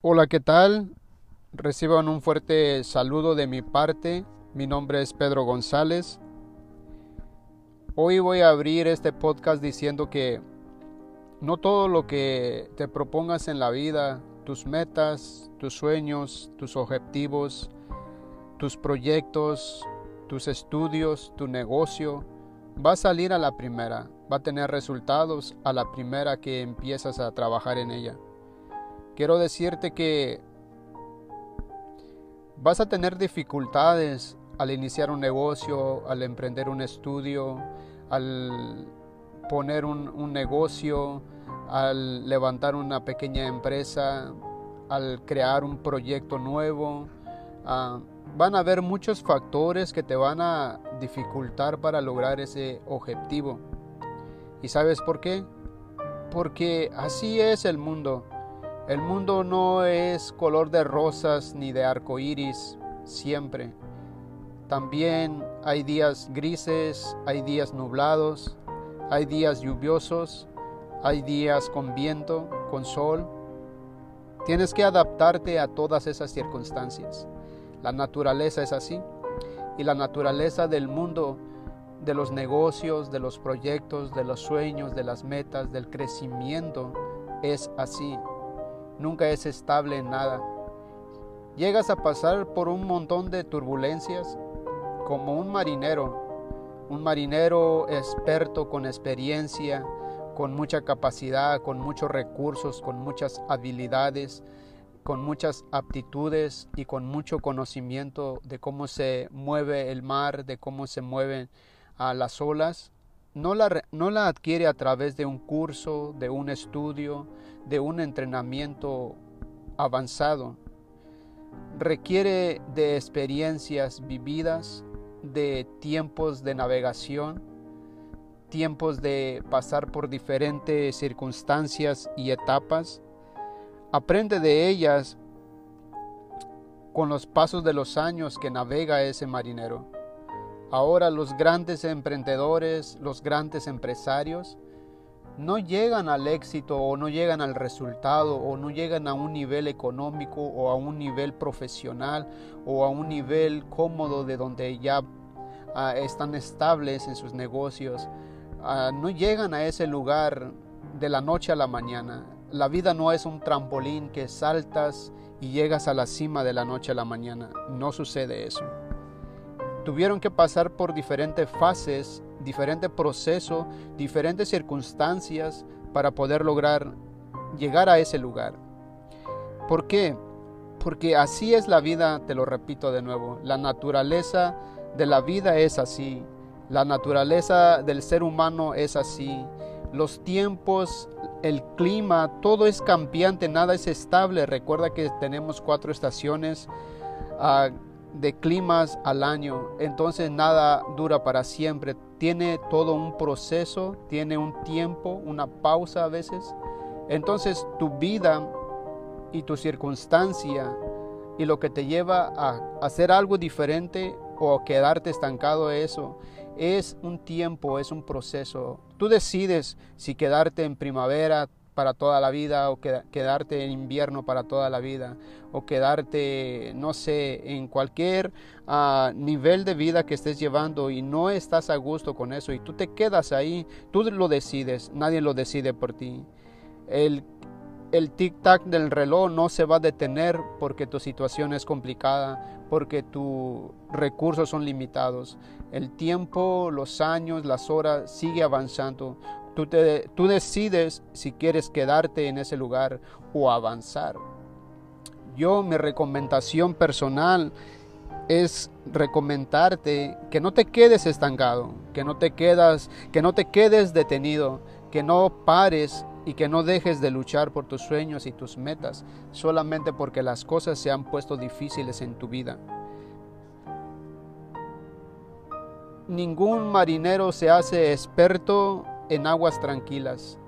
Hola, ¿qué tal? Reciban un fuerte saludo de mi parte. Mi nombre es Pedro González. Hoy voy a abrir este podcast diciendo que no todo lo que te propongas en la vida, tus metas, tus sueños, tus objetivos, tus proyectos, tus estudios, tu negocio, va a salir a la primera, va a tener resultados a la primera que empiezas a trabajar en ella. Quiero decirte que vas a tener dificultades al iniciar un negocio, al emprender un estudio, al poner un, negocio, al levantar una pequeña empresa, al crear un proyecto nuevo. Ah, van a haber muchos factores que te van a dificultar para lograr ese objetivo. ¿Y sabes por qué? Porque así es el mundo. El mundo no es color de rosas ni de arco iris siempre. También hay días grises, hay días nublados, hay días lluviosos, hay días con viento, con sol. Tienes que adaptarte a todas esas circunstancias. La naturaleza es así. Y la naturaleza del mundo, de los negocios, de los proyectos, de los sueños, de las metas, del crecimiento, es así nunca es estable en nada. Llegas a pasar por un montón de turbulencias como un marinero, un marinero experto con experiencia, con mucha capacidad, con muchos recursos, con muchas habilidades, con muchas aptitudes y con mucho conocimiento de cómo se mueve el mar, de cómo se mueven a las olas no la, no la adquiere a través de un curso, de un estudio, de un entrenamiento avanzado. Requiere de experiencias vividas, de tiempos de navegación, tiempos de pasar por diferentes circunstancias y etapas. Aprende de ellas con los pasos de los años que navega ese marinero. Ahora los grandes emprendedores, los grandes empresarios, no llegan al éxito o no llegan al resultado o no llegan a un nivel económico o a un nivel profesional o a un nivel cómodo de donde ya ah, están estables en sus negocios. Ah, no llegan a ese lugar de la noche a la mañana. La vida no es un trampolín que saltas y llegas a la cima de la noche a la mañana. No sucede eso tuvieron que pasar por diferentes fases, diferentes procesos, diferentes circunstancias para poder lograr llegar a ese lugar. ¿Por qué? Porque así es la vida, te lo repito de nuevo, la naturaleza de la vida es así, la naturaleza del ser humano es así, los tiempos, el clima, todo es cambiante, nada es estable. Recuerda que tenemos cuatro estaciones. Ah, de climas al año, entonces nada dura para siempre. Tiene todo un proceso, tiene un tiempo, una pausa a veces. Entonces tu vida y tu circunstancia y lo que te lleva a hacer algo diferente o quedarte estancado eso es un tiempo, es un proceso. Tú decides si quedarte en primavera, para toda la vida o quedarte en invierno para toda la vida o quedarte, no sé, en cualquier ah, nivel de vida que estés llevando y no estás a gusto con eso y tú te quedas ahí, tú lo decides, nadie lo decide por ti. El, el tic-tac del reloj no se va a detener porque tu situación es complicada, porque tus recursos son limitados. El tiempo, los años, las horas sigue avanzando. Tú, decides si quieres quedarte en ese lugar o avanzar. Yo, mi recomendación personal es recomendarte que no te quedes estancado, que no te quedas, que no te quedes detenido, que no pares y que no dejes de luchar por tus sueños y tus metas solamente porque las cosas se han puesto difíciles en tu vida. Ningún marinero se hace experto en aguas tranquilas.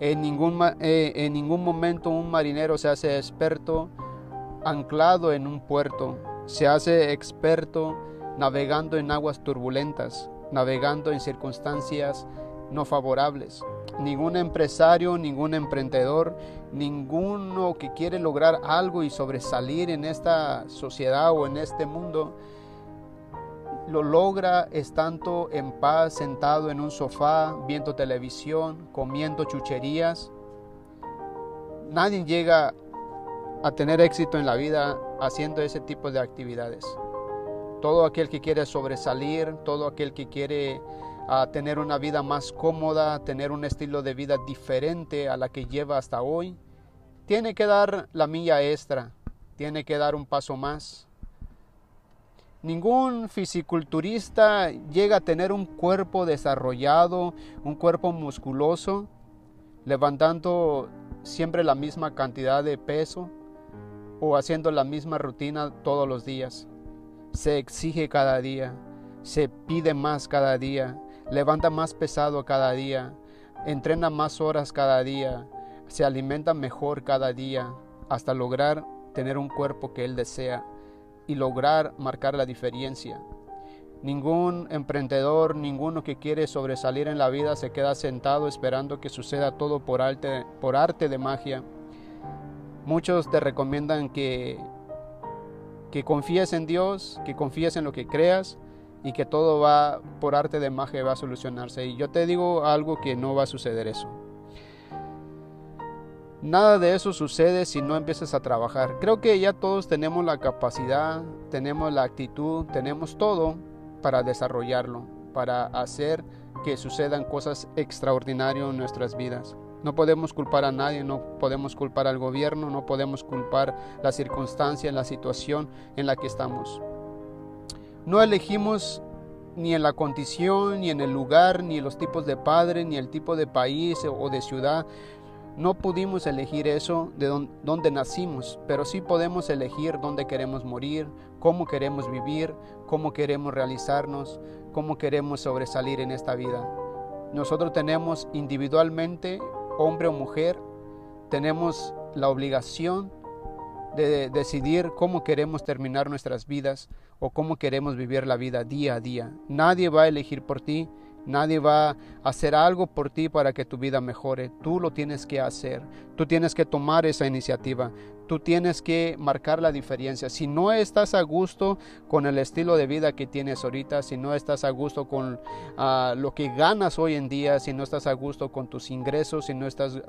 En ningún, eh, en ningún momento un marinero se hace experto anclado en un puerto. Se hace experto navegando en aguas turbulentas, navegando en circunstancias no favorables. Ningún empresario, ningún emprendedor, ninguno que quiere lograr algo y sobresalir en esta sociedad o en este mundo, lo logra estando en paz, sentado en un sofá, viendo televisión, comiendo chucherías. Nadie llega a tener éxito en la vida haciendo ese tipo de actividades. Todo aquel que quiere sobresalir, todo aquel que quiere ah, tener una vida más cómoda, tener un estilo de vida diferente a la que lleva hasta hoy, tiene que dar la milla extra, tiene que dar un paso más. Ningún fisiculturista llega a tener un cuerpo desarrollado, un cuerpo musculoso, levantando siempre la misma cantidad de peso o haciendo la misma rutina todos los días. Se exige cada día, se pide más cada día, levanta más pesado cada día, entrena más horas cada día, se alimenta mejor cada día, hasta lograr tener un cuerpo que él desea y lograr marcar la diferencia. Ningún emprendedor, ninguno que quiere sobresalir en la vida se queda sentado esperando que suceda todo por arte, por arte de magia. Muchos te recomiendan que, que confíes en Dios, que confíes en lo que creas y que todo va por arte de magia va a solucionarse. Y yo te digo algo que no va a suceder eso. Nada de eso sucede si no empiezas a trabajar. Creo que ya todos tenemos la capacidad, tenemos la actitud, tenemos todo para desarrollarlo, para hacer que sucedan cosas extraordinarias en nuestras vidas. No podemos culpar a nadie, no podemos culpar al gobierno, no podemos culpar la circunstancia, la situación en la que estamos. No elegimos ni en la condición, ni en el lugar, ni los tipos de padre, ni el tipo de país o de ciudad. No pudimos elegir eso de donde nacimos, pero sí podemos elegir dónde queremos morir, cómo queremos vivir, cómo queremos realizarnos, cómo queremos sobresalir en esta vida. Nosotros tenemos individualmente hombre o mujer, tenemos la obligación de decidir cómo queremos terminar nuestras vidas o cómo queremos vivir la vida día a día. Nadie va a elegir por ti, Nadie va a hacer algo por ti para que tu vida mejore. Tú lo tienes que hacer. Tú tienes que tomar esa iniciativa. Tú tienes que marcar la diferencia. Si no estás a gusto con el estilo de vida que tienes ahorita, si no estás a gusto con ah, lo que ganas hoy en día, si no estás a gusto con tus ingresos, si no estás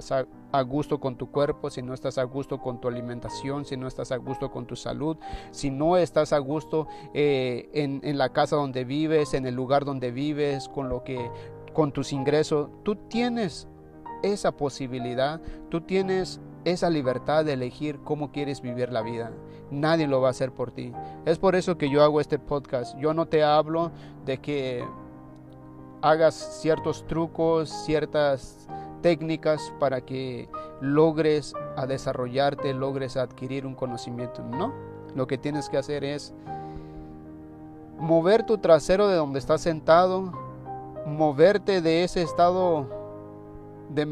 a gusto con tu cuerpo, si no estás a gusto con tu alimentación, si no estás a gusto con tu salud, si no estás a gusto eh, en, en la casa donde vives, en el lugar donde vives, con lo que con tus ingresos, tú tienes esa posibilidad, tú tienes esa libertad de elegir cómo quieres vivir la vida. Nadie lo va a hacer por ti. Es por eso que yo hago este podcast. Yo no te hablo de que hagas ciertos trucos, ciertas técnicas para que logres a desarrollarte, logres adquirir un conocimiento. No, lo que tienes que hacer es mover tu trasero de donde estás sentado, moverte de ese estado de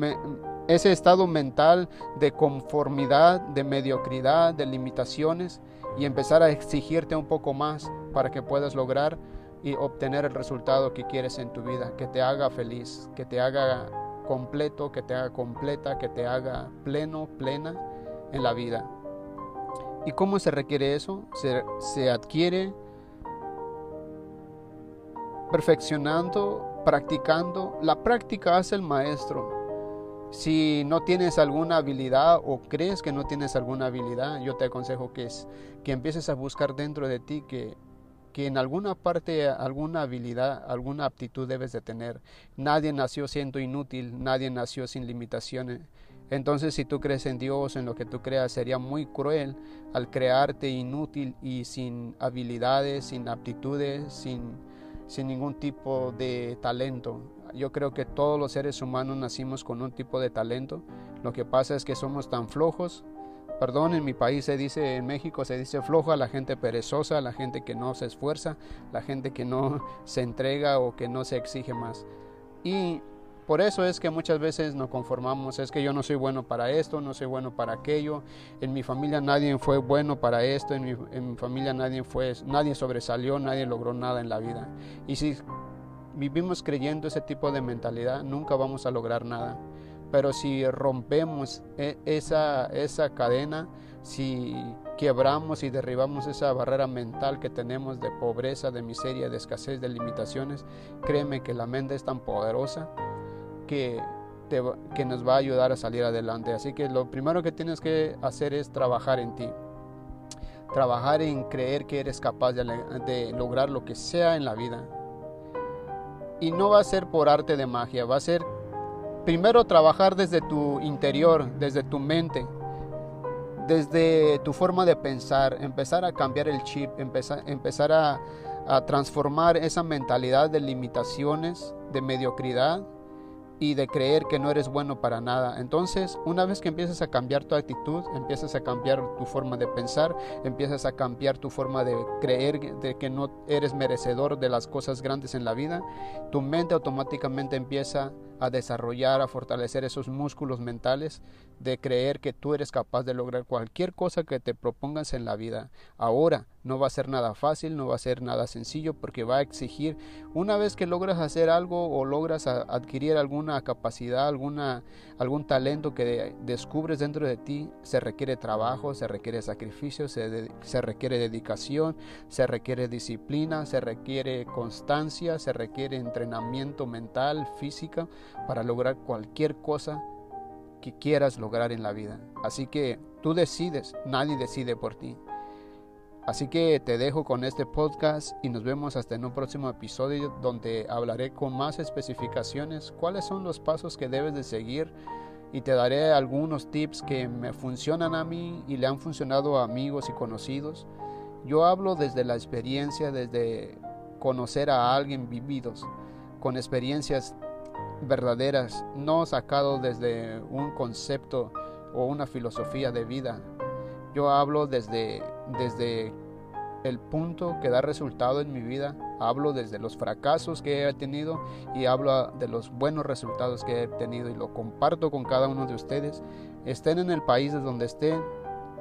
ese estado mental de conformidad, de mediocridad, de limitaciones y empezar a exigirte un poco más para que puedas lograr y obtener el resultado que quieres en tu vida, que te haga feliz, que te haga completo, que te haga completa, que te haga pleno, plena en la vida. ¿Y cómo se requiere eso? Se, se adquiere perfeccionando, practicando. La práctica hace el maestro. Si no tienes alguna habilidad o crees que no tienes alguna habilidad, yo te aconsejo que, es, que empieces a buscar dentro de ti que, que en alguna parte alguna habilidad, alguna aptitud debes de tener. Nadie nació siendo inútil, nadie nació sin limitaciones. Entonces si tú crees en Dios, en lo que tú creas, sería muy cruel al crearte inútil y sin habilidades, sin aptitudes, sin, sin ningún tipo de talento. Yo creo que todos los seres humanos nacimos con un tipo de talento. Lo que pasa es que somos tan flojos. Perdón, en mi país se dice, en México se dice floja, la gente perezosa, la gente que no se esfuerza, la gente que no se entrega o que no se exige más. Y por eso es que muchas veces nos conformamos, es que yo no soy bueno para esto, no soy bueno para aquello, en mi familia nadie fue bueno para esto, en mi, familia nadie, fue, nadie sobresalió, nadie logró nada en la vida. Y si vivimos creyendo ese tipo de mentalidad, nunca vamos a lograr nada. Pero si rompemos e, esa, esa cadena, si quebramos y derribamos esa barrera mental que tenemos de pobreza, de miseria, de escasez, de limitaciones, créeme que la mente es tan poderosa que, nos va a ayudar a salir adelante. Así que lo primero que tienes que hacer es trabajar en ti. Trabajar en creer que eres capaz de, lograr lo que sea en la vida. Y no va a ser por arte de magia, va a ser primero trabajar desde tu interior, desde tu mente, desde tu forma de pensar, empezar a cambiar el chip, empezar, a transformar esa mentalidad de limitaciones, de mediocridad, y de creer que no eres bueno para nada. Entonces, una vez que empiezas a cambiar tu actitud, empiezas a cambiar tu forma de pensar, empiezas a cambiar tu forma de creer de que no eres merecedor de las cosas grandes en la vida, tu mente automáticamente empieza a desarrollar, a fortalecer esos músculos mentales de creer que tú eres capaz de lograr cualquier cosa que te propongas en la vida. Ahora no va a ser nada fácil, no va a ser nada sencillo porque va a exigir, una vez que logras hacer algo o logras adquirir alguna capacidad, alguna, algún talento que descubres dentro de ti, se requiere trabajo, se requiere sacrificio, se, se requiere dedicación, se requiere disciplina, se requiere constancia, se requiere entrenamiento mental, física para lograr cualquier cosa que quieras lograr en la vida. Así que tú decides, nadie decide por ti. Así que te dejo con este podcast y nos vemos hasta en un próximo episodio donde hablaré con más especificaciones cuáles son los pasos que debes de seguir y te daré algunos tips que me funcionan a mí y le han funcionado a amigos y conocidos. Yo hablo desde la experiencia, desde conocer a alguien vividos, con experiencias verdaderas, no sacado desde un concepto o una filosofía de vida. Yo hablo desde, desde el punto que da resultado en mi vida, hablo desde los fracasos que he tenido y hablo de los buenos resultados que he tenido y lo comparto con cada uno de ustedes. Estén en el país de donde estén,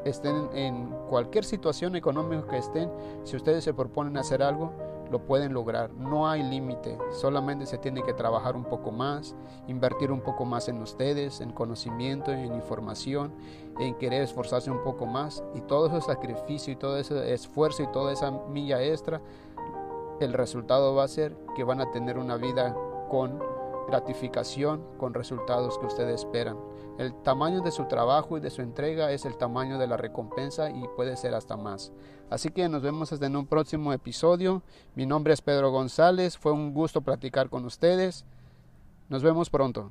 estén en cualquier situación económica que estén, si ustedes se proponen hacer algo, lo pueden lograr. No hay límite, solamente se tiene que trabajar un poco más, invertir un poco más en ustedes, en conocimiento, en información, en querer esforzarse un poco más y todo ese sacrificio y todo ese esfuerzo y toda esa milla extra, el resultado va a ser que van a tener una vida con gratificación, con resultados que ustedes esperan. El tamaño de su trabajo y de su entrega es el tamaño de la recompensa y puede ser hasta más. Así que nos vemos hasta en un próximo episodio. Mi nombre es Pedro González, fue un gusto platicar con ustedes. Nos vemos pronto.